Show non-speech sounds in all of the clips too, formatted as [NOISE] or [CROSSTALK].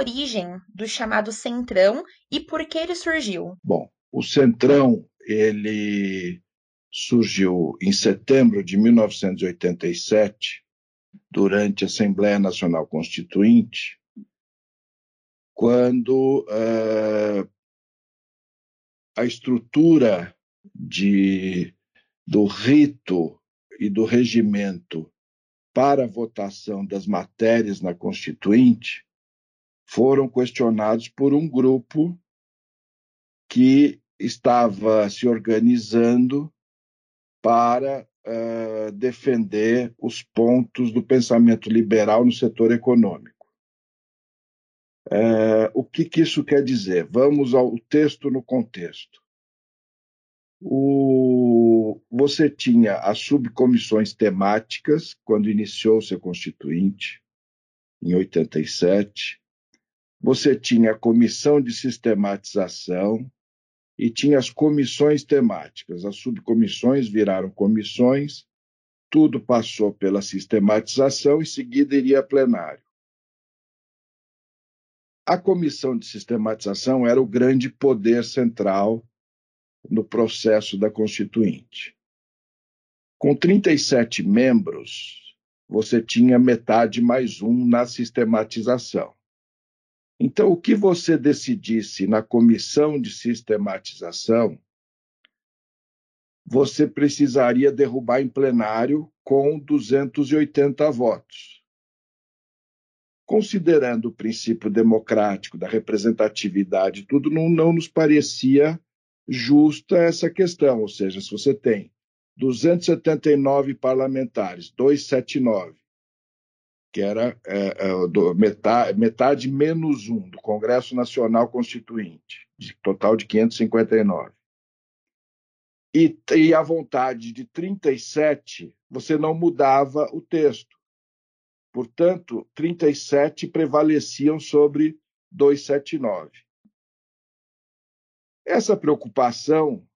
origem do chamado Centrão e por que ele surgiu? Bom, o Centrão ele surgiu em setembro de 1987, durante a Assembleia Nacional Constituinte, quando uh, a estrutura de, do rito e do regimento para a votação das matérias na Constituinte foram questionados por um grupo que estava se organizando para uh, defender os pontos do pensamento liberal no setor econômico. Uh, o que, que, isso quer dizer? Vamos ao texto no contexto. O, você tinha as subcomissões temáticas, quando iniciou-se a Constituinte, em 87. Você tinha a comissão de sistematização, e tinha as comissões temáticas. As subcomissões viraram comissões, tudo passou pela sistematização, em seguida iria a plenário. A comissão de sistematização era o grande poder central no processo da Constituinte. Com 37 membros, você tinha metade mais um na sistematização. Então, o que você decidisse na comissão de sistematização, você precisaria derrubar em plenário com 280 votos. Considerando o princípio democrático da representatividade, tudo não, não nos parecia justa essa questão. Ou seja, se você tem 279 parlamentares, 279, que era é, é, metade, metade, menos um do Congresso Nacional Constituinte, de total de 559. E, e a vontade de 37, você não mudava o texto. Portanto, 37 prevaleciam sobre 279. Essa preocupação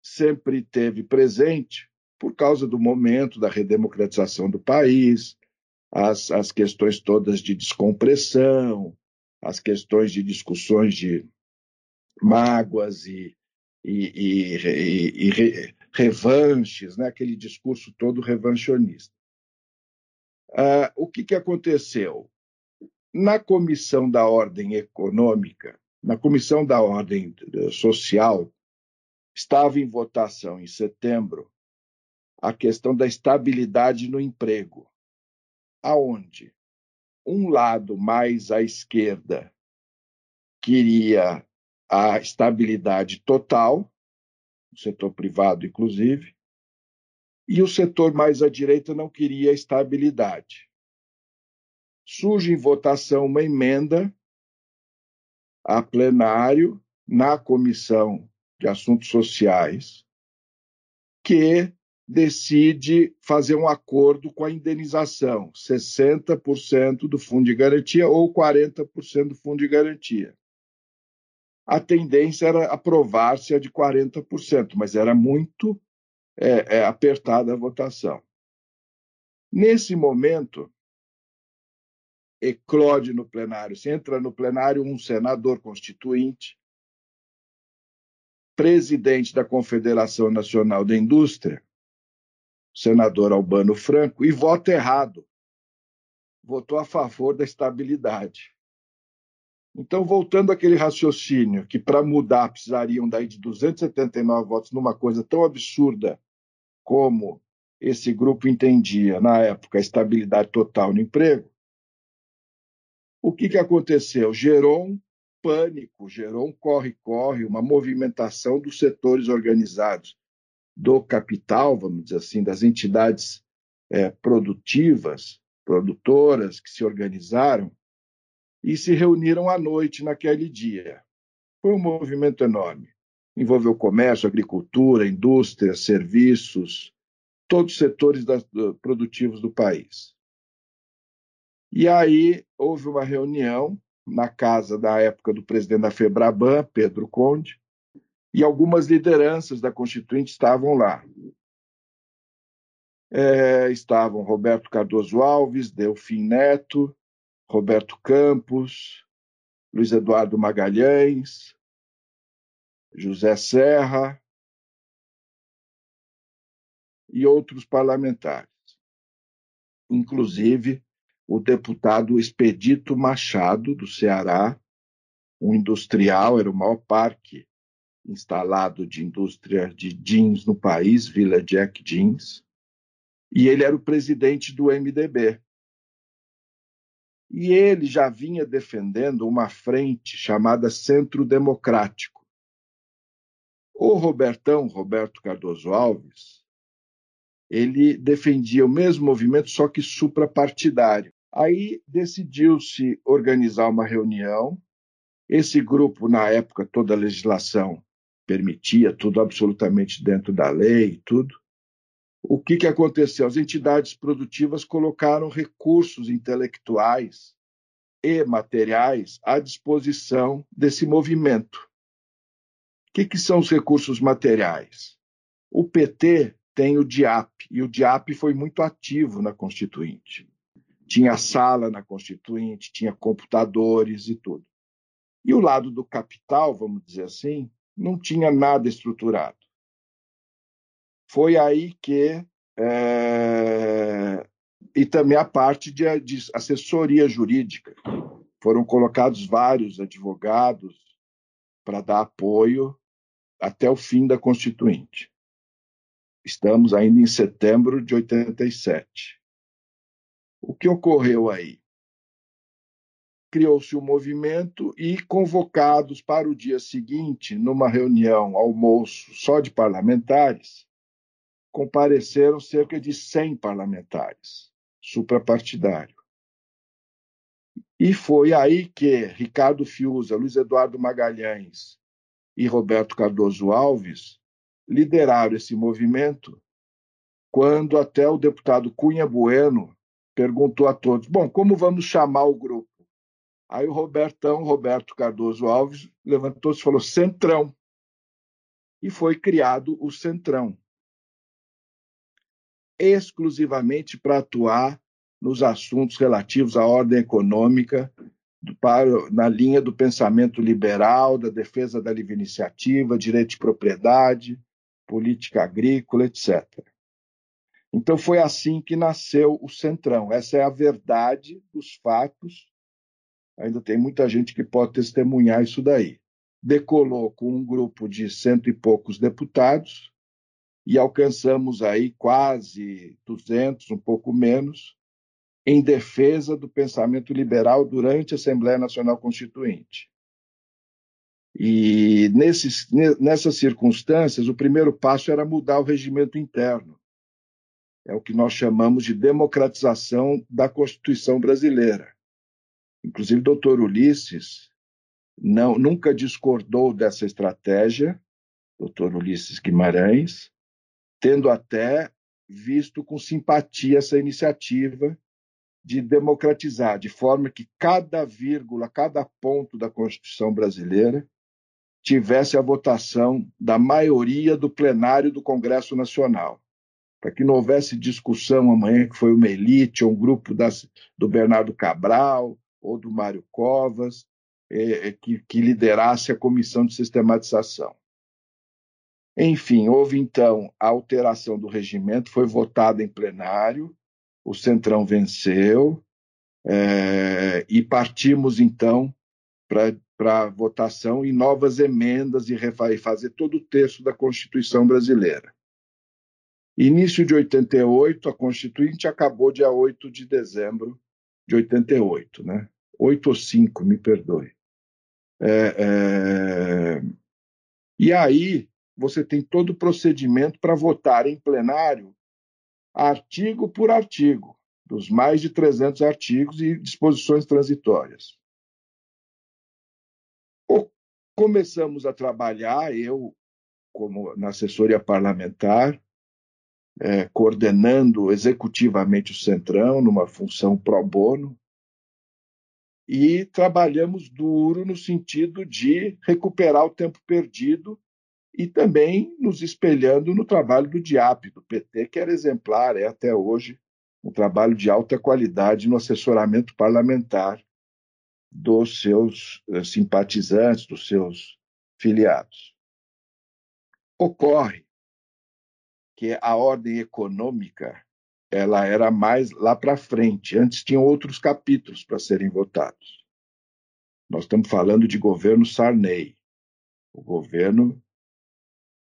sempre teve presente por causa do momento da redemocratização do país, as, as questões todas de descompressão, as questões de discussões de mágoas e, e, e, e revanches, né? aquele discurso todo revanchonista. Uh, o que, que aconteceu? Na Comissão da Ordem Econômica, na Comissão da Ordem Social, estava em votação em setembro a questão da estabilidade no emprego aonde um lado mais à esquerda queria a estabilidade total, o setor privado inclusive, e o setor mais à direita não queria estabilidade. Surge em votação uma emenda a plenário na Comissão de Assuntos Sociais que decide fazer um acordo com a indenização, 60% do fundo de garantia ou 40% do fundo de garantia. A tendência era aprovar-se a de 40%, mas era muito é, é, apertada a votação. Nesse momento, eclode no plenário, se entra no plenário um senador constituinte, presidente da Confederação Nacional da Indústria, senador Albano Franco, e vota errado. Votou a favor da estabilidade. Então, voltando àquele raciocínio que para mudar precisariam daí de 279 votos numa coisa tão absurda como esse grupo entendia na época a estabilidade total no emprego, o que, que aconteceu? Gerou um pânico, gerou um corre-corre, uma movimentação dos setores organizados do capital, vamos dizer assim, das entidades é, produtivas, produtoras que se organizaram e se reuniram à noite naquele dia. Foi um movimento enorme. Envolveu comércio, agricultura, indústria, serviços, todos os setores da, do, produtivos do país. E aí houve uma reunião na casa da época do presidente da Febraban, Pedro Conde, e algumas lideranças da Constituinte estavam lá. É, estavam Roberto Cardoso Alves, Delfim Neto, Roberto Campos, Luiz Eduardo Magalhães, José Serra e outros parlamentares, inclusive o deputado Expedito Machado, do Ceará, um industrial, era o maior parque instalado de indústria de jeans no país, Vila Jack Jeans, e ele era o presidente do MDB. E ele já vinha defendendo uma frente chamada Centro Democrático. O Robertão, Roberto Cardoso Alves, ele defendia o mesmo movimento, só que suprapartidário. Aí decidiu-se organizar uma reunião. Esse grupo, na época, toda a legislação permitia, tudo absolutamente dentro da lei e tudo. O que, que aconteceu? As entidades produtivas colocaram recursos intelectuais e materiais à disposição desse movimento. O que, que são os recursos materiais? O PT tem o DIAP, e o DIAP foi muito ativo na Constituinte. Tinha sala na Constituinte, tinha computadores e tudo. E o lado do capital, vamos dizer assim, não tinha nada estruturado. Foi aí que. É, e também a parte de, de assessoria jurídica. Foram colocados vários advogados para dar apoio até o fim da Constituinte. Estamos ainda em setembro de 87. O que ocorreu aí? Criou-se um movimento e convocados para o dia seguinte, numa reunião, almoço só de parlamentares, compareceram cerca de 100 parlamentares, suprapartidário. E foi aí que Ricardo Fiuza, Luiz Eduardo Magalhães e Roberto Cardoso Alves lideraram esse movimento, quando até o deputado Cunha Bueno perguntou a todos: bom, como vamos chamar o grupo? Aí o Robertão, Roberto Cardoso Alves, levantou-se e falou: Centrão. E foi criado o Centrão, exclusivamente para atuar nos assuntos relativos à ordem econômica, para, na linha do pensamento liberal, da defesa da livre iniciativa, direito de propriedade, política agrícola, etc. Então foi assim que nasceu o Centrão. Essa é a verdade dos fatos ainda tem muita gente que pode testemunhar isso daí. Decolou com um grupo de cento e poucos deputados e alcançamos aí quase 200, um pouco menos, em defesa do pensamento liberal durante a Assembleia Nacional Constituinte. E nesses, nessas circunstâncias, o primeiro passo era mudar o regimento interno. É o que nós chamamos de democratização da Constituição brasileira. Inclusive, o doutor Ulisses não, nunca discordou dessa estratégia, doutor Ulisses Guimarães, tendo até visto com simpatia essa iniciativa de democratizar, de forma que cada vírgula, cada ponto da Constituição brasileira tivesse a votação da maioria do plenário do Congresso Nacional, para que não houvesse discussão amanhã que foi uma elite ou um grupo das, do Bernardo Cabral ou do Mário Covas, é, é, que, que liderasse a comissão de sistematização. Enfim, houve então a alteração do regimento, foi votada em plenário, o Centrão venceu, é, e partimos então para a votação em novas emendas e, e fazer todo o texto da Constituição brasileira. Início de 88, a Constituinte acabou dia 8 de dezembro de 88, né? 8 ou 5, me perdoe. É, é... E aí você tem todo o procedimento para votar em plenário, artigo por artigo, dos mais de 300 artigos e disposições transitórias. Começamos a trabalhar, eu, como na assessoria parlamentar, é, coordenando executivamente o Centrão, numa função pro bono, e trabalhamos duro no sentido de recuperar o tempo perdido e também nos espelhando no trabalho do DIAP, do PT, que era exemplar, é até hoje um trabalho de alta qualidade no assessoramento parlamentar dos seus eh, simpatizantes, dos seus filiados. Ocorre que a ordem econômica ela era mais lá para frente. Antes tinham outros capítulos para serem votados. Nós estamos falando de governo Sarney, o governo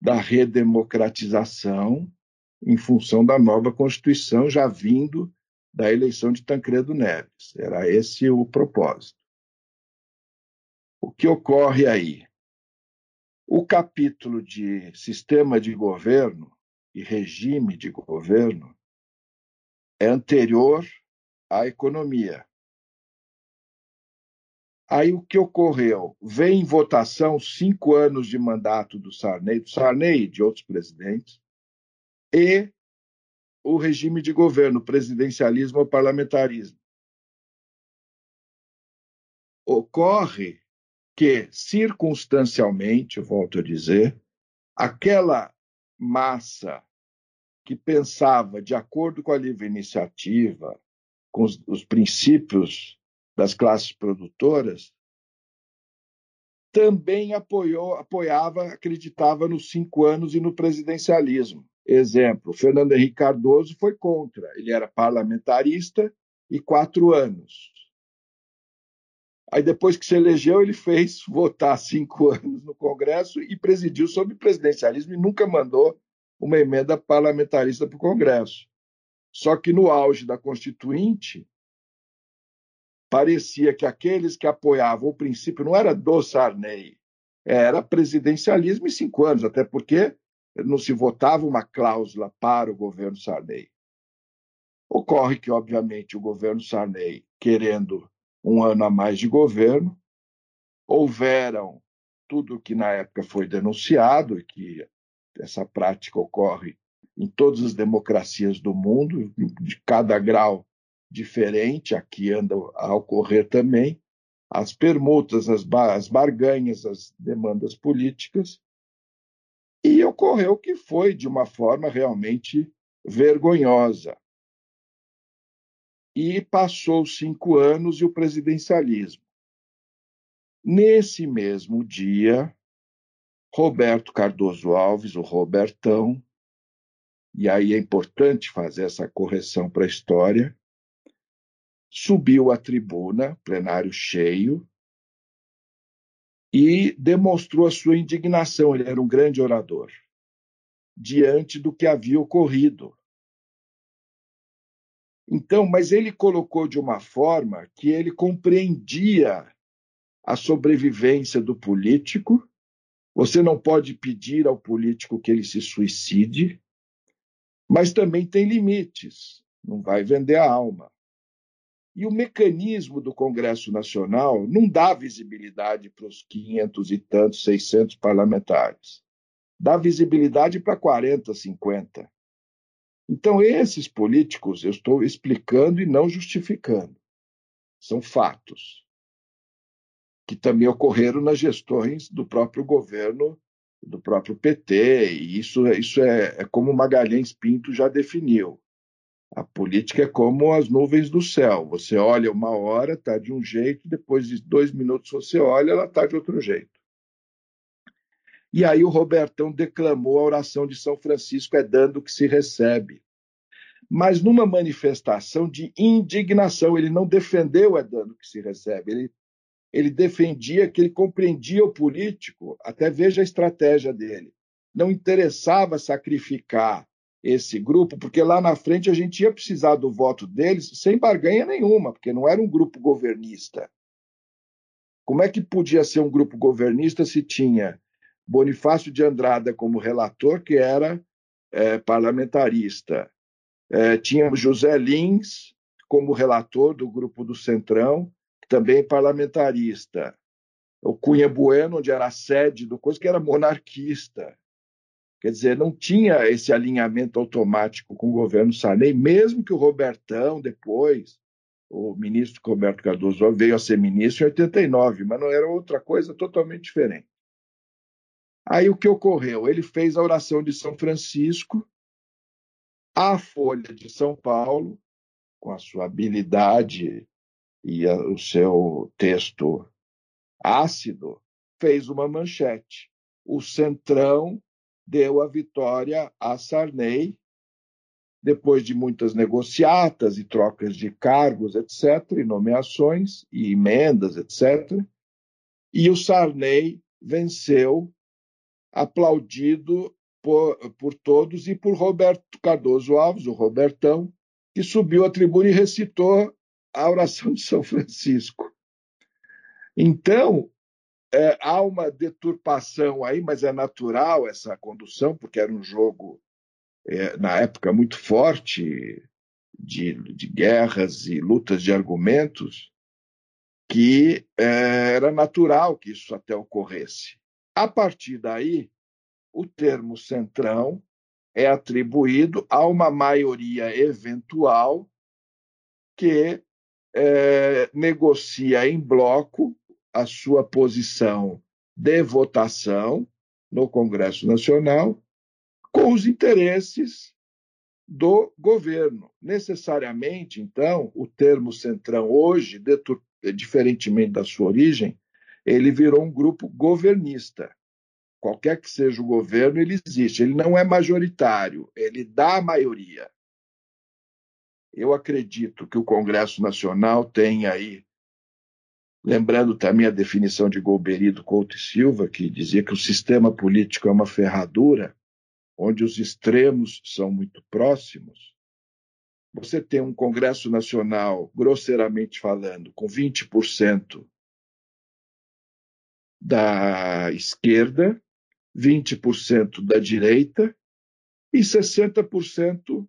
da redemocratização em função da nova Constituição já vindo da eleição de Tancredo Neves. Era esse o propósito. O que ocorre aí? O capítulo de sistema de governo e regime de governo é anterior à economia. Aí o que ocorreu? Vem em votação cinco anos de mandato do Sarney, do Sarney e de outros presidentes, e o regime de governo, presidencialismo ou parlamentarismo. Ocorre que, circunstancialmente, volto a dizer, aquela massa que pensava de acordo com a livre iniciativa, com os, os princípios das classes produtoras, também apoiou, apoiava, acreditava nos cinco anos e no presidencialismo. Exemplo, Fernando Henrique Cardoso foi contra. Ele era parlamentarista e quatro anos. Aí, depois que se elegeu, ele fez [LAUGHS] votar cinco anos no Congresso e presidiu sobre presidencialismo e nunca mandou uma emenda parlamentarista para o Congresso. Só que no auge da Constituinte, parecia que aqueles que apoiavam o princípio não era do Sarney, era presidencialismo em cinco anos, até porque não se votava uma cláusula para o governo Sarney. Ocorre que, obviamente, o governo Sarney, querendo um ano a mais de governo, houveram tudo o que na época foi denunciado, e que essa prática ocorre em todas as democracias do mundo, de cada grau diferente, aqui anda a ocorrer também, as permutas, as, as barganhas, as demandas políticas, e ocorreu que foi de uma forma realmente vergonhosa. E passou cinco anos e o presidencialismo. Nesse mesmo dia, Roberto Cardoso Alves, o Robertão, e aí é importante fazer essa correção para a história, subiu à tribuna, plenário cheio, e demonstrou a sua indignação. Ele era um grande orador diante do que havia ocorrido. Então, mas ele colocou de uma forma que ele compreendia a sobrevivência do político. Você não pode pedir ao político que ele se suicide, mas também tem limites. Não vai vender a alma. E o mecanismo do Congresso Nacional não dá visibilidade para os 500 e tantos, 600 parlamentares. Dá visibilidade para 40, 50. Então, esses políticos, eu estou explicando e não justificando. São fatos que também ocorreram nas gestões do próprio governo, do próprio PT, e isso, isso é, é como Magalhães Pinto já definiu. A política é como as nuvens do céu. Você olha uma hora, está de um jeito, depois de dois minutos você olha, ela está de outro jeito. E aí o Robertão declamou a oração de São Francisco, é dando que se recebe. Mas numa manifestação de indignação, ele não defendeu é dando que se recebe, ele, ele defendia que ele compreendia o político, até veja a estratégia dele. Não interessava sacrificar esse grupo, porque lá na frente a gente ia precisar do voto deles sem barganha nenhuma, porque não era um grupo governista. Como é que podia ser um grupo governista se tinha Bonifácio de Andrada como relator, que era é, parlamentarista, é, tínhamos José Lins como relator do grupo do Centrão, também parlamentarista, o Cunha Bueno, onde era a sede do coisa, que era monarquista. Quer dizer, não tinha esse alinhamento automático com o governo Sarney, mesmo que o Robertão, depois, o ministro Roberto Cardoso veio a ser ministro em 89, mas não era outra coisa totalmente diferente. Aí o que ocorreu? Ele fez a oração de São Francisco, a Folha de São Paulo, com a sua habilidade e a, o seu texto ácido, fez uma manchete. O Centrão deu a vitória a Sarney, depois de muitas negociatas e trocas de cargos, etc., e nomeações e emendas, etc., e o Sarney venceu, aplaudido por, por todos e por Roberto Cardoso Alves, o Robertão, que subiu à tribuna e recitou a oração de São Francisco. Então, é, há uma deturpação aí, mas é natural essa condução, porque era um jogo, é, na época, muito forte de, de, guerras e lutas de argumentos, que é, era natural que isso até ocorresse. A partir daí, o termo centrão é atribuído a uma maioria eventual que é, negocia em bloco a sua posição de votação no Congresso Nacional com os interesses do governo. Necessariamente, então, o termo centrão hoje, diferentemente da sua origem, ele virou um grupo governista qualquer que seja o governo, ele existe. Ele não é majoritário, ele dá a maioria. Eu acredito que o Congresso Nacional tem aí, lembrando também a definição de Golbery do Couto e Silva, que dizia que o sistema político é uma ferradura, onde os extremos são muito próximos. Você tem um Congresso Nacional, grosseiramente falando, com 20% da esquerda 20% da direita e 60%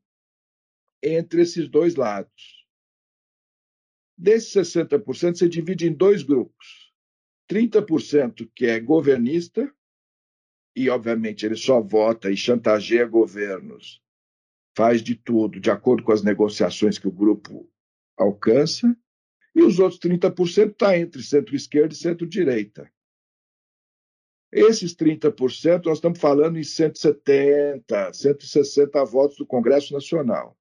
entre esses dois lados. Desses 60%, você divide em dois grupos. 30% que é governista, e obviamente ele só vota e chantageia governos, faz de tudo de acordo com as negociações que o grupo alcança, e os outros 30% está entre centro-esquerda e centro-direita. Esses 30%, nós estamos falando em 170, 160 votos do Congresso Nacional,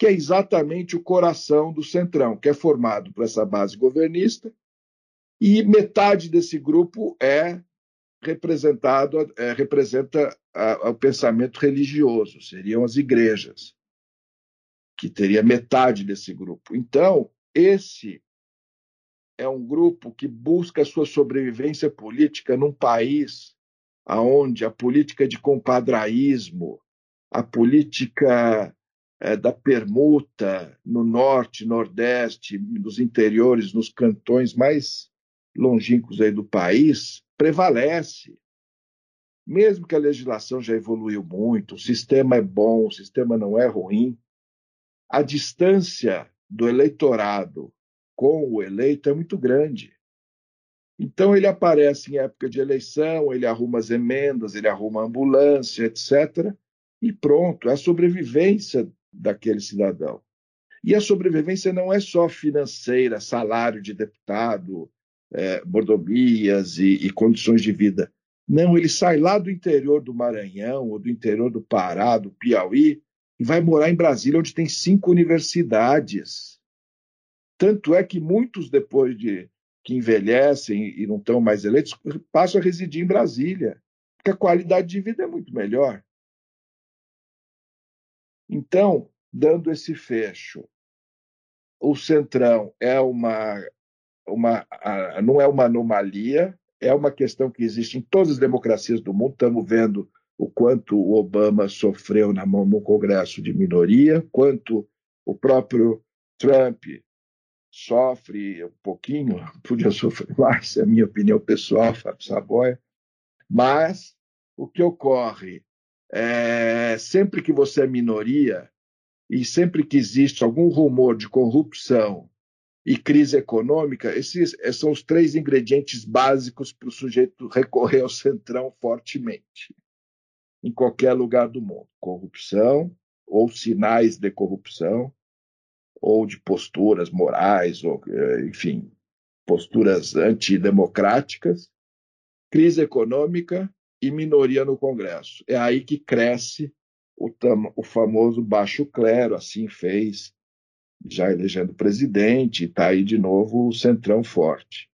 que é exatamente o coração do Centrão, que é formado por essa base governista, e metade desse grupo é representado, é, representa o pensamento religioso, seriam as igrejas, que teria metade desse grupo. Então, esse é um grupo que busca sua sobrevivência política num país aonde a política de compadraísmo, a política é, da permuta no norte, nordeste, nos interiores, nos cantões mais longínquos aí do país, prevalece. Mesmo que a legislação já evoluiu muito, o sistema é bom, o sistema não é ruim, a distância do eleitorado com o eleito é muito grande. Então ele aparece em época de eleição, ele arruma as emendas, ele arruma a ambulância, etc. E pronto, é a sobrevivência daquele cidadão. E a sobrevivência não é só financeira, salário de deputado, é, mordomias e, e condições de vida. Não, ele sai lá do interior do Maranhão ou do interior do Pará, do Piauí, e vai morar em Brasília, onde tem cinco universidades. Tanto é que muitos, depois de que envelhecem e não estão mais eleitos, passam a residir em Brasília, porque a qualidade de vida é muito melhor. Então, dando esse fecho, o Centrão é uma, uma não é uma anomalia, é uma questão que existe em todas as democracias do mundo. Estamos vendo o quanto o Obama sofreu na mão no Congresso de minoria, quanto o próprio Trump sofre um pouquinho, [LAUGHS] podia sofrer mais, é a minha opinião pessoal, Fábio Saboia, mas o que ocorre é sempre que você é minoria e sempre que existe algum rumor de corrupção e crise econômica, esses são os três ingredientes básicos para o sujeito recorrer ao centrão fortemente, em qualquer lugar do mundo: corrupção ou sinais de corrupção, ou de posturas morais, ou, eh, enfim, posturas antidemocráticas, crise econômica e minoria no Congresso. É aí que cresce o, o famoso baixo clero, assim fez já elegendo presidente, está aí de novo o centrão forte.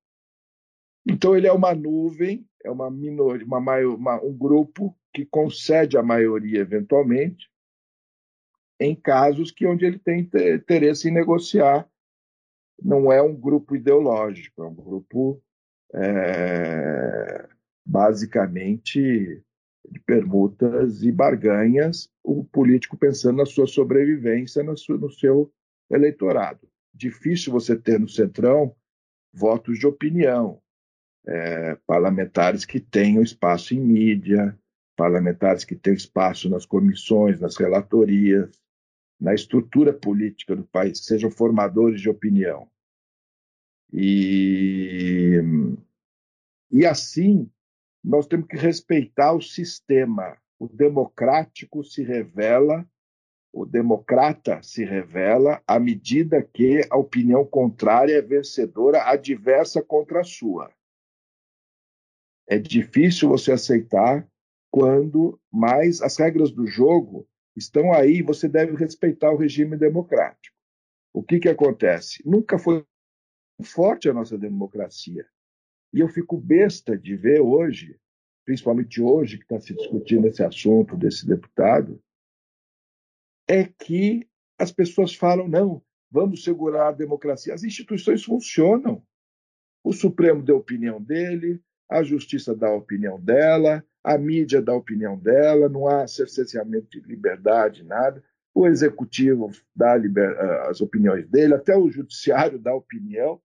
Então ele é uma nuvem, é uma minoria, uma, uma, um grupo que concede a maioria eventualmente, em casos que onde ele tem interesse em negociar. Não é um grupo ideológico, é um grupo é, basicamente de permutas e barganhas, o político pensando na sua sobrevivência, no seu, no seu eleitorado. Difícil você ter no Centrão votos de opinião, é, parlamentares que tenham espaço em mídia, parlamentares que tenham espaço nas comissões, nas relatorias, na estrutura política do país, sejam formadores de opinião. E, e assim, nós temos que respeitar o sistema. O democrático se revela, o democrata se revela à medida que a opinião contrária é vencedora, adversa contra a sua. É difícil você aceitar quando mais as regras do jogo estão aí, você deve respeitar o regime democrático. O que, que acontece? Nunca foi forte a nossa democracia. E eu fico besta de ver hoje, principalmente hoje que está se discutindo esse assunto desse deputado, é que as pessoas falam, não, vamos segurar a democracia. As instituições funcionam. O Supremo deu opinião dele, a Justiça dá a opinião dela, a mídia dá a opinião dela, não há cerceamento de liberdade, nada. O Executivo dá as opiniões dele, até o Judiciário dá opinião.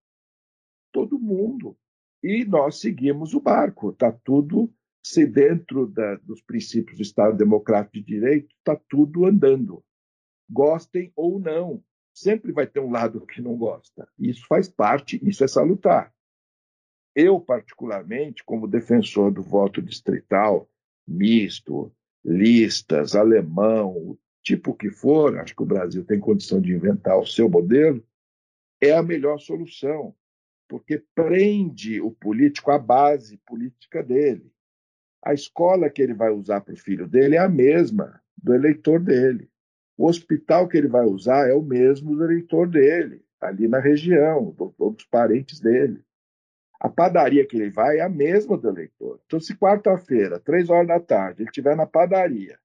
Todo mundo e nós seguimos o barco. Está tudo, se dentro da, dos princípios do Estado Democrático de Direito, está tudo andando. Gostem ou não. Sempre vai ter um lado que não gosta. Isso faz parte, isso é salutar. Eu, particularmente, como defensor do voto distrital, misto, listas, alemão, o tipo que for, acho que o Brasil tem condição de inventar o seu modelo, é a melhor solução porque prende o político à base política dele. A escola que ele vai usar para o filho dele é a mesma do eleitor dele. O hospital que ele vai usar é o mesmo do eleitor dele, ali na região, dos parentes dele. A padaria que ele vai é a mesma do eleitor. Então, se quarta-feira, três horas da tarde, ele estiver na padaria,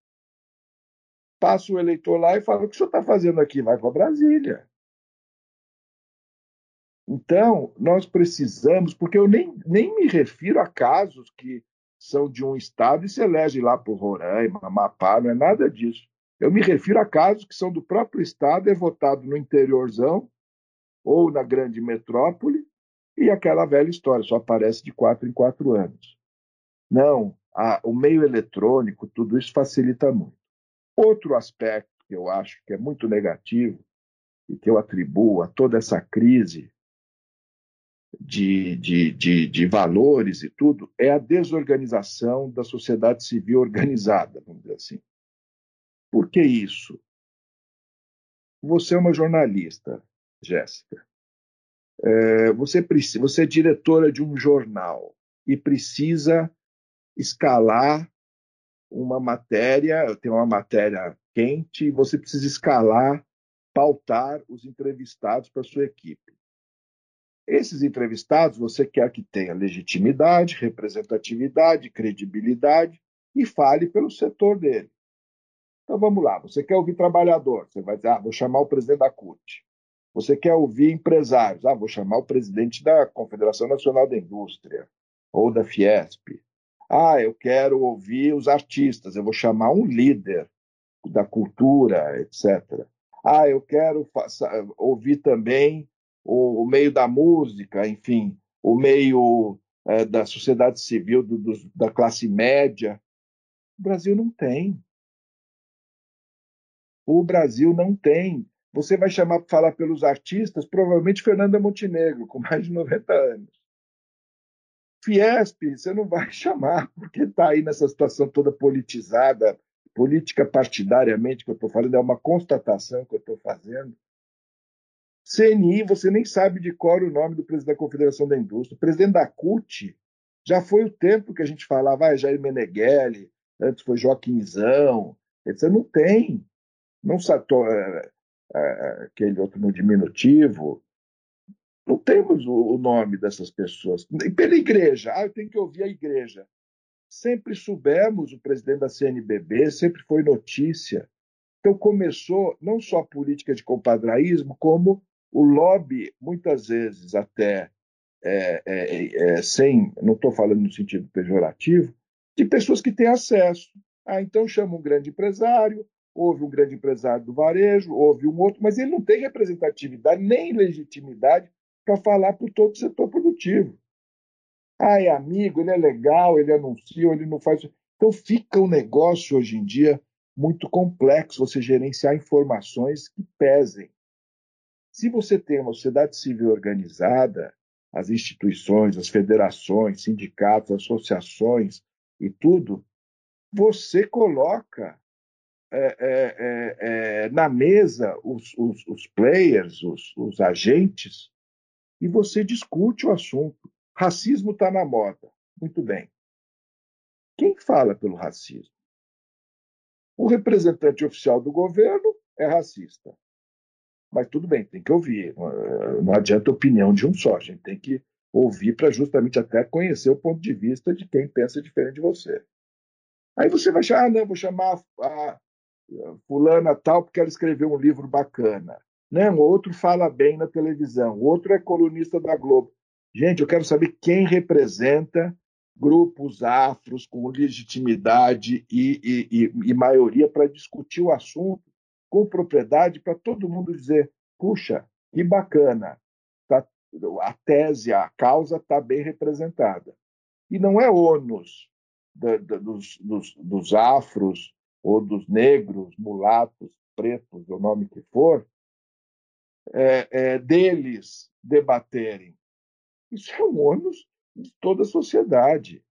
passa o eleitor lá e fala: O que o senhor está fazendo aqui? Vai para Brasília. Então, nós precisamos, porque eu nem, nem me refiro a casos que são de um estado e se elege lá por Roraima, Amapá, não é nada disso. Eu me refiro a casos que são do próprio estado, é votado no interiorzão ou na grande metrópole, e aquela velha história, só aparece de quatro em quatro anos. Não, a, o meio eletrônico, tudo isso facilita muito. Outro aspecto que eu acho que é muito negativo e que eu atribuo a toda essa crise de, de, de, de, valores e tudo, é a desorganização da sociedade civil organizada, vamos dizer assim. Por que isso? Você é uma jornalista, Jéssica. É, você, você é diretora de um jornal e precisa escalar uma matéria, tem uma matéria quente, você precisa escalar, pautar os entrevistados para sua equipe. Esses entrevistados você quer que tenha legitimidade, representatividade, credibilidade e fale pelo setor dele. Então vamos lá, você quer ouvir trabalhador, você vai dizer, ah, vou chamar o presidente da CUT. Você quer ouvir empresários, ah, vou chamar o presidente da Confederação Nacional da Indústria ou da Fiesp. Ah, eu quero ouvir os artistas, eu vou chamar um líder da cultura, etc. Ah, eu quero ouvir também o, o meio da música, enfim, o meio é, da sociedade civil, do, do, da classe média. O Brasil não tem. O Brasil não tem. Você vai chamar para falar pelos artistas, provavelmente Fernanda Montenegro, com mais de 90 anos. Fiesp, você não vai [LAUGHS] chamar, porque está aí nessa situação toda politizada, política partidariamente que eu estou falando, é uma constatação que eu estou fazendo. CNI, você nem sabe de cor o nome do presidente da Confederação da Indústria. O presidente da CUT já foi o tempo que a gente falava, ah, Jair Meneghelli, antes foi Joaquimzão, etc. Não tem. Não sabe, aquele outro no diminutivo. Não temos o nome dessas pessoas. E pela igreja, ah, eu tenho que ouvir a igreja. Sempre soubemos, o presidente da CNBB sempre foi notícia. Então começou não só a política de compadraísmo, como o lobby, muitas vezes até é, é, é, sem, não estou falando no sentido pejorativo, de pessoas que têm acesso. Ah, então chama um grande empresário, houve um grande empresário do varejo, houve um outro, mas ele não tem representatividade nem legitimidade para falar por todo o setor produtivo. Ah, é amigo, ele é legal, ele anuncia, ele não faz. Então fica um negócio hoje em dia muito complexo você gerenciar informações que pesem. Se você tem uma sociedade civil organizada, as instituições, as federações, sindicatos, associações e tudo, você coloca é, é, é, é, na mesa os, os, os players, os, os, agentes, e você discute o assunto. Racismo está na moda. Muito bem. Quem fala pelo racismo? O representante oficial do governo é racista. Mas tudo bem, tem que ouvir. Não adianta a opinião de um só. A gente tem que ouvir para justamente até conhecer o ponto de vista de quem pensa diferente de você. Aí você vai chamar, ah, não, vou chamar a, fulana tal porque ela escreveu um livro bacana. Não, outro fala bem na televisão, outro é colunista da Globo. Gente, eu quero saber quem representa grupos afros com legitimidade e, e, e, e maioria para discutir o assunto com propriedade para todo mundo dizer: puxa, que bacana, tá, a tese, a causa está bem representada. E não é ônus dos, dos, dos afros ou dos negros, mulatos, pretos, o nome que for, é, é, deles debaterem. Isso é um ônus de toda a sociedade.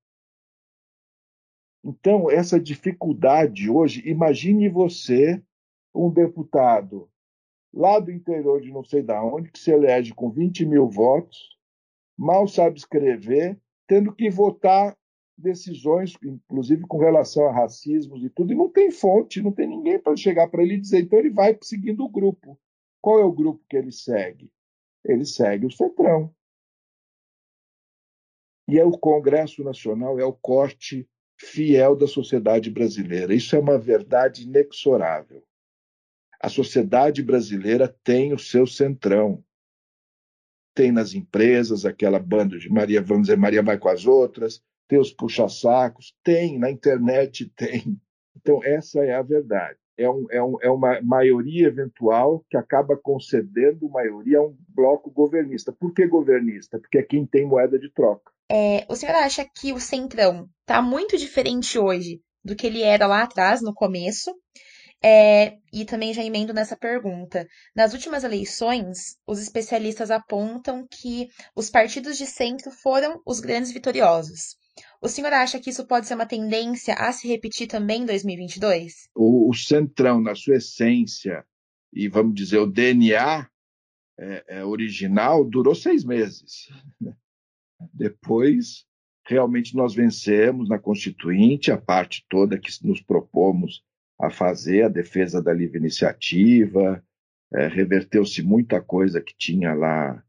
Então, essa dificuldade hoje, imagine você, um deputado lá do interior de não sei da onde, que se elege com 20 mil votos, mal sabe escrever, tendo que votar decisões, inclusive com relação a racismos e tudo, e não tem fonte, não tem ninguém para chegar para ele e dizer. Então ele vai seguindo o grupo. Qual é o grupo que ele segue? Ele segue o Centrão. E é o Congresso Nacional, é o corte fiel da sociedade brasileira. Isso é uma verdade inexorável. A sociedade brasileira tem o seu centrão. Tem nas empresas aquela banda de Maria, vamos dizer, Maria vai com as outras, tem os puxa-sacos, tem, na internet [LAUGHS] tem. Então, essa é a verdade. É, um, é, um, é uma maioria eventual que acaba concedendo maioria a um bloco governista. Por que governista? Porque é quem tem moeda de troca. É, o senhor acha que o Centrão está muito diferente hoje do que ele era lá atrás, no começo? É, e também já emendo nessa pergunta. Nas últimas eleições, os especialistas apontam que os partidos de centro foram os grandes vitoriosos. O senhor acha que isso pode ser uma tendência a se repetir também em 2022? O, o centrão, na sua essência, e vamos dizer, o DNA é, é, original, durou seis meses. [LAUGHS] Depois, realmente, nós vencemos na Constituinte a parte toda que nos propomos a fazer, a defesa da livre iniciativa, é, reverteu-se muita coisa que tinha lá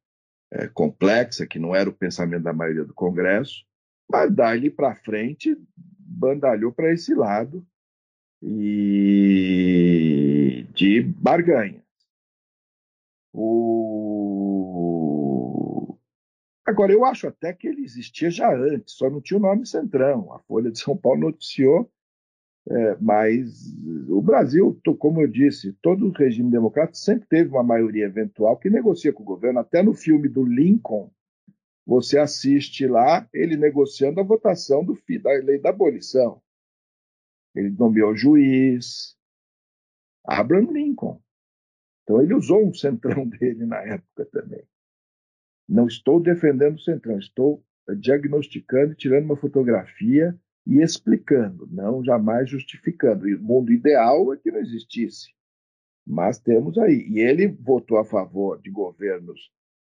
é, complexa, que não era o pensamento da maioria do Congresso, mas dali para frente bandalhou para esse lado e de barganha. O... Agora, eu acho até que ele existia já antes, só não tinha o nome Centrão. A Folha de São Paulo noticiou, é, mas o Brasil, como eu disse, todo regime democrático sempre teve uma maioria eventual que negocia com o governo. Até no filme do Lincoln, você assiste lá ele negociando a votação do, da lei da abolição. Ele nomeou juiz, Abraham Lincoln. Então ele usou um centrão [LAUGHS] dele na época também. Não estou defendendo o centrão, estou diagnosticando, tirando uma fotografia e explicando, não jamais justificando. E o mundo ideal é que não existisse. Mas temos aí. E ele votou a favor de governos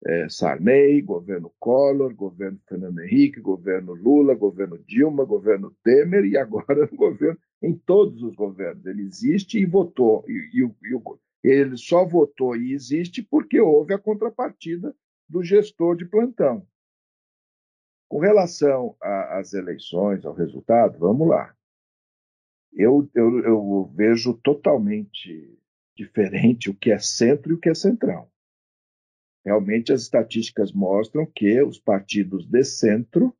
é, Sarney, governo Collor, governo Fernando Henrique, governo Lula, governo Dilma, governo Temer e agora [LAUGHS] o governo em todos os governos. Ele existe e votou. E, e, e, Ele só votou e existe porque houve a contrapartida do gestor de plantão. Com relação às eleições, ao resultado, vamos lá. Eu, eu, eu vejo totalmente diferente o que é centro e o que é central. Realmente, as estatísticas mostram que os partidos de centro.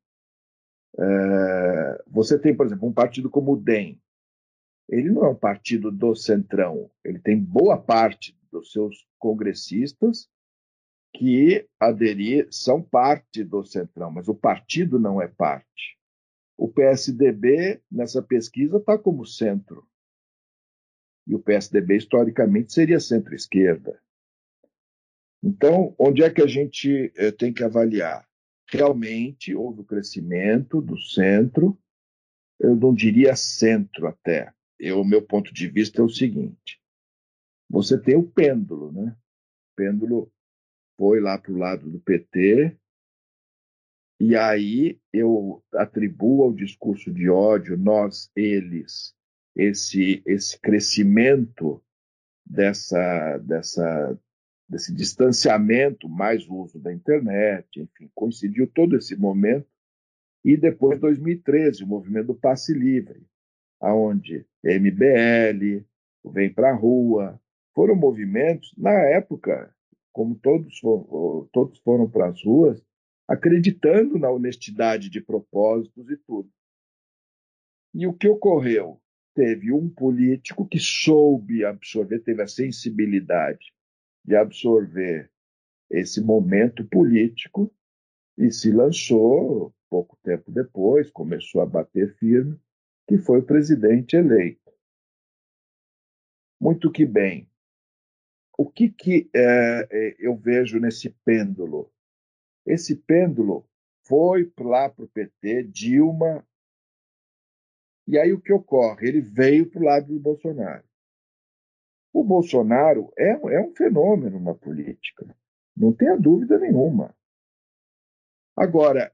É, você tem, por exemplo, um partido como o DEM. Ele não é um partido do centrão. Ele tem boa parte dos seus congressistas que aderir são parte do Centrão, mas o partido não é parte. O PSDB, nessa pesquisa, está como centro. E o PSDB, historicamente, seria centro-esquerda. Então, onde é que a gente eh, tem que avaliar? Realmente houve o crescimento do centro, eu não diria centro até. O meu ponto de vista é o seguinte: você tem o pêndulo, né? O pêndulo foi lá para o lado do PT, e aí eu atribuo ao discurso de ódio, nós, eles, esse, esse crescimento dessa, dessa, desse distanciamento, mais uso da internet, enfim, coincidiu todo esse momento. E depois, 2013, o movimento do passe livre, aonde MBL, Vem para a Rua, foram movimentos, na época, como todos, todos foram para as ruas, acreditando na honestidade de propósitos e tudo. E o que ocorreu? Teve um político que soube absorver, teve a sensibilidade de absorver esse momento político e se lançou pouco tempo depois, começou a bater firme, que foi o presidente eleito. Muito que bem o que, que é, é, eu vejo nesse pêndulo? Esse pêndulo foi lá para o PT, Dilma, e aí o que ocorre? Ele veio para o lado do Bolsonaro. O Bolsonaro é, é um fenômeno na política, não tenha dúvida nenhuma. Agora,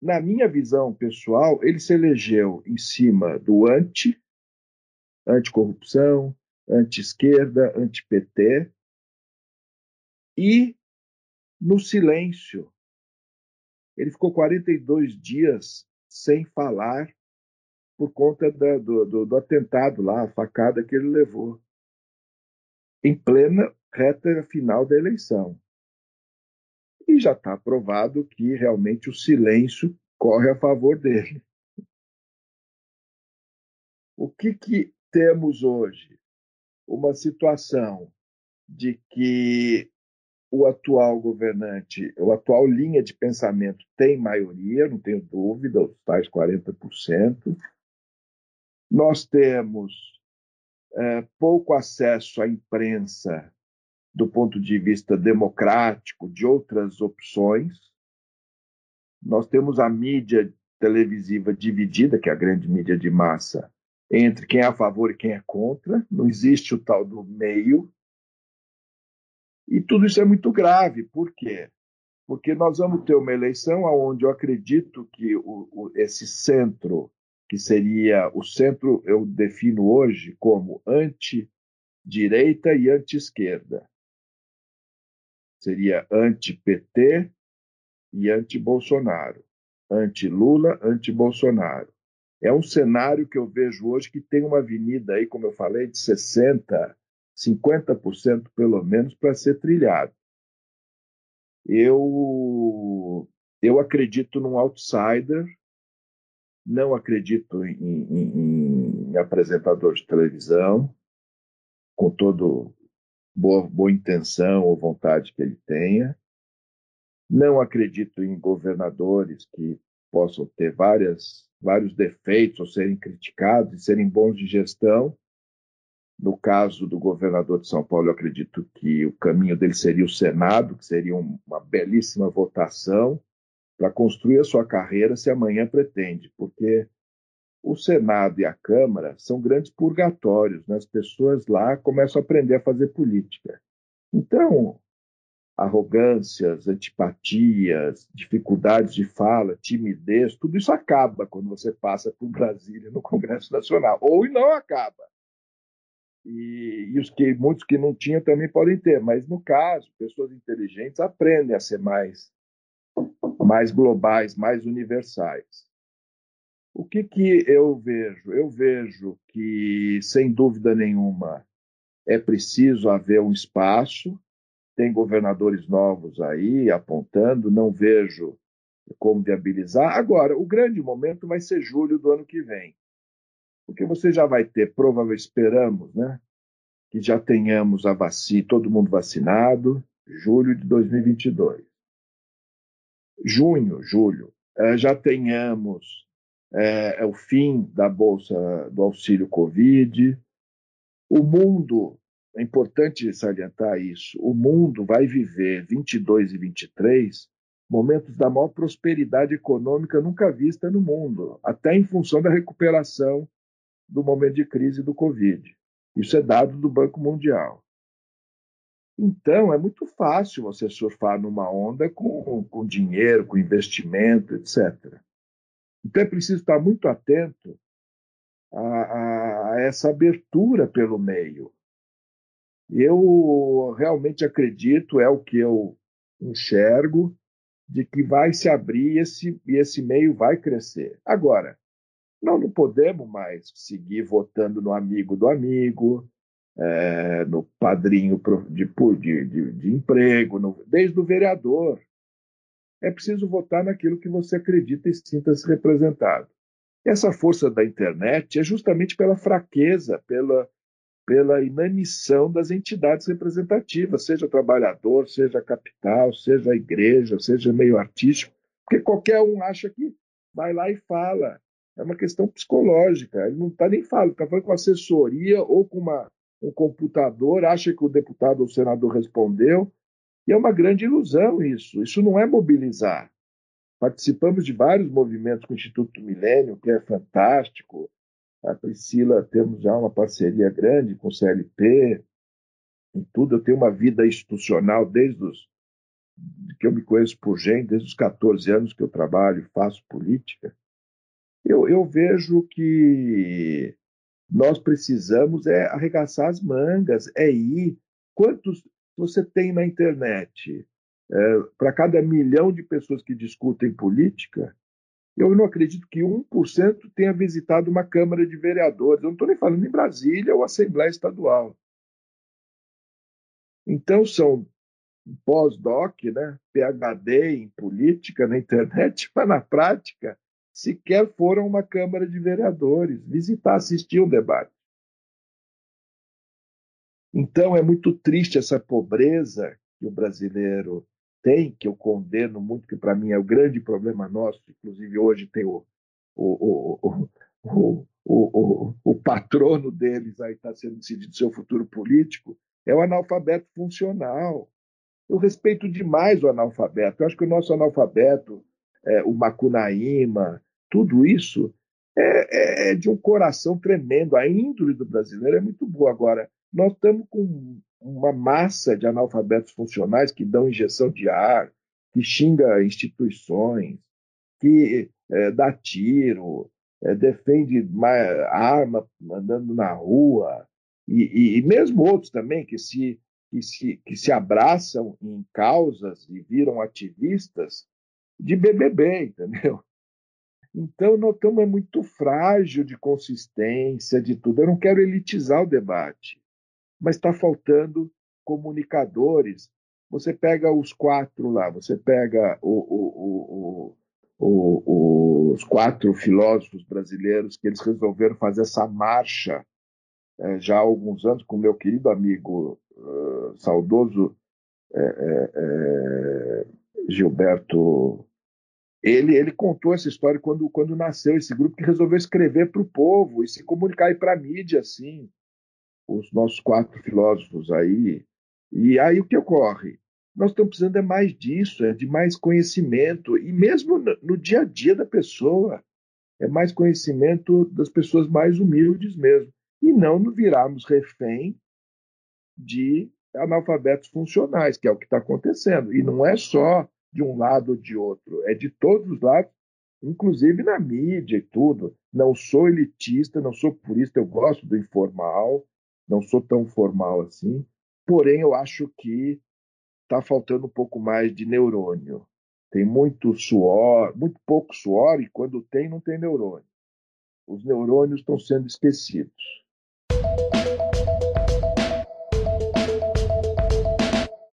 na minha visão pessoal, ele se elegeu em cima do anti, anticorrupção, anti-esquerda, anti-PT, e no silêncio. Ele ficou 42 dias sem falar por conta da, do, do, do, atentado lá, a facada que ele levou, em plena reta final da eleição. E já está provado que realmente o silêncio corre a favor dele. O que, que temos hoje? Uma situação de que o atual governante, a atual linha de pensamento tem maioria, não tenho dúvida, os tais 40%. Nós temos é, pouco acesso à imprensa do ponto de vista democrático, de outras opções. Nós temos a mídia televisiva dividida, que é a grande mídia de massa, entre quem é a favor e quem é contra. Não existe o tal do meio. E tudo isso é muito grave. Por quê? Porque nós vamos ter uma eleição onde eu acredito que o, o, esse centro, que seria o centro, eu defino hoje como anti-direita e anti-esquerda. Seria anti-PT e anti-Bolsonaro. Anti-Lula, anti-Bolsonaro. É um cenário que eu vejo hoje que tem uma avenida aí, como eu falei, de 60 50% pelo menos para ser trilhado. Eu, eu acredito num outsider, não acredito em, em, em apresentador de televisão, com todo boa, boa intenção ou vontade que ele tenha. Não acredito em governadores que possam ter várias, vários defeitos ou serem criticados e serem bons de gestão, no caso do governador de São Paulo, eu acredito que o caminho dele seria o Senado, que seria uma belíssima votação para construir a sua carreira se amanhã pretende, porque o Senado e a Câmara são grandes purgatórios, né? as pessoas lá começam a aprender a fazer política. Então, arrogâncias, antipatias, dificuldades de fala, timidez, tudo isso acaba quando você passa por Brasília no Congresso Nacional, ou não acaba. E, e os que muitos que não tinham também podem ter, mas no caso, pessoas inteligentes aprendem a ser mais mais globais, mais universais. O que, que eu vejo? Eu vejo que, sem dúvida nenhuma, é preciso haver um espaço. Tem governadores novos aí apontando, não vejo como viabilizar. Agora, o grande momento vai ser julho do ano que vem, porque você já vai ter, provavelmente esperamos, né, que já tenhamos a vacina, todo mundo vacinado, julho de 2022. Junho, julho, eh, já tenhamos é, é o fim da bolsa do auxílio Covid. O mundo, é importante salientar isso, o mundo vai viver 22 e 23 momentos da maior prosperidade econômica nunca vista no mundo, até em função da recuperação do momento de crise do Covid. Isso é dado do Banco Mundial. Então, é muito fácil você surfar numa onda com, com dinheiro, com investimento, etc. Então é preciso estar muito atento a, a essa abertura pelo meio. Eu realmente acredito, é o que eu enxergo, de que vai se abrir esse, e esse meio vai crescer. Agora, nós não podemos mais seguir votando no amigo do amigo, é, no padrinho de, de, de, de emprego, no, desde o vereador é preciso votar naquilo que você acredita e sinta-se representado. Essa força da internet é justamente pela fraqueza, pela, pela inanição das entidades representativas, seja trabalhador, seja capital, seja igreja, seja meio artístico, porque qualquer um acha que vai lá e fala. É uma questão psicológica. Ele não está nem falando, está falando com assessoria ou com uma, um computador, acha que o deputado ou o senador respondeu, e é uma grande ilusão isso. Isso não é mobilizar. Participamos de vários movimentos com o Instituto Milênio, que é fantástico. A Priscila, temos já uma parceria grande com o CLP. Em tudo, eu tenho uma vida institucional desde os que eu me conheço por gente, desde os 14 anos que eu trabalho e faço política. Eu, eu vejo que nós precisamos é arregaçar as mangas, é ir. Quantos você tem na internet, é, para cada milhão de pessoas que discutem política, eu não acredito que 1% tenha visitado uma Câmara de Vereadores. Eu não estou nem falando em Brasília ou Assembleia Estadual. Então, são pós-doc, né, PhD em política na internet, [LAUGHS] mas na prática sequer foram a uma Câmara de Vereadores visitar, assistir um debate. Então é muito triste essa pobreza que o brasileiro tem, que eu condeno muito, que para mim é o grande problema nosso. Inclusive, hoje tem o, o, o, o, o patrono deles aí está sendo decidido seu futuro político, é o analfabeto funcional. Eu respeito demais o analfabeto. Eu acho que o nosso analfabeto, é, o Macunaíma, tudo isso é, é, é de um coração tremendo. A índole do brasileiro é muito boa. Agora, nós estamos com uma massa de analfabetos funcionais que dão injeção de ar, que xinga instituições, que é, dá tiro, é, defende arma andando na rua, e, e, e, mesmo outros também que se, que, se, que se abraçam em causas e viram ativistas de BBB, entendeu? Então, nós estamos é muito frágil de consistência, de tudo. Eu não quero elitizar o debate mas está faltando comunicadores. Você pega os quatro lá, você pega o, o, o, os quatro filósofos brasileiros que eles resolveram fazer essa marcha é, já há alguns anos com meu querido amigo uh, saudoso é, é, Gilberto. Ele, ele contou essa história quando, quando nasceu esse grupo que resolveu escrever para o povo e se comunicar para a mídia assim os nossos quatro filósofos aí. E aí o que ocorre? Nós estamos precisando é mais disso, é de mais conhecimento, e mesmo no dia a dia da pessoa, é mais conhecimento das pessoas mais humildes mesmo, e não virarmos refém de analfabetos funcionais, que é o que está acontecendo. E não é só de um lado ou de outro, é de todos os lados, inclusive na mídia e tudo. Não sou elitista, não sou purista, eu gosto do informal, não sou tão formal assim, porém eu acho que está faltando um pouco mais de neurônio. Tem muito suor, muito pouco suor, e quando tem, não tem neurônio. Os neurônios estão sendo esquecidos.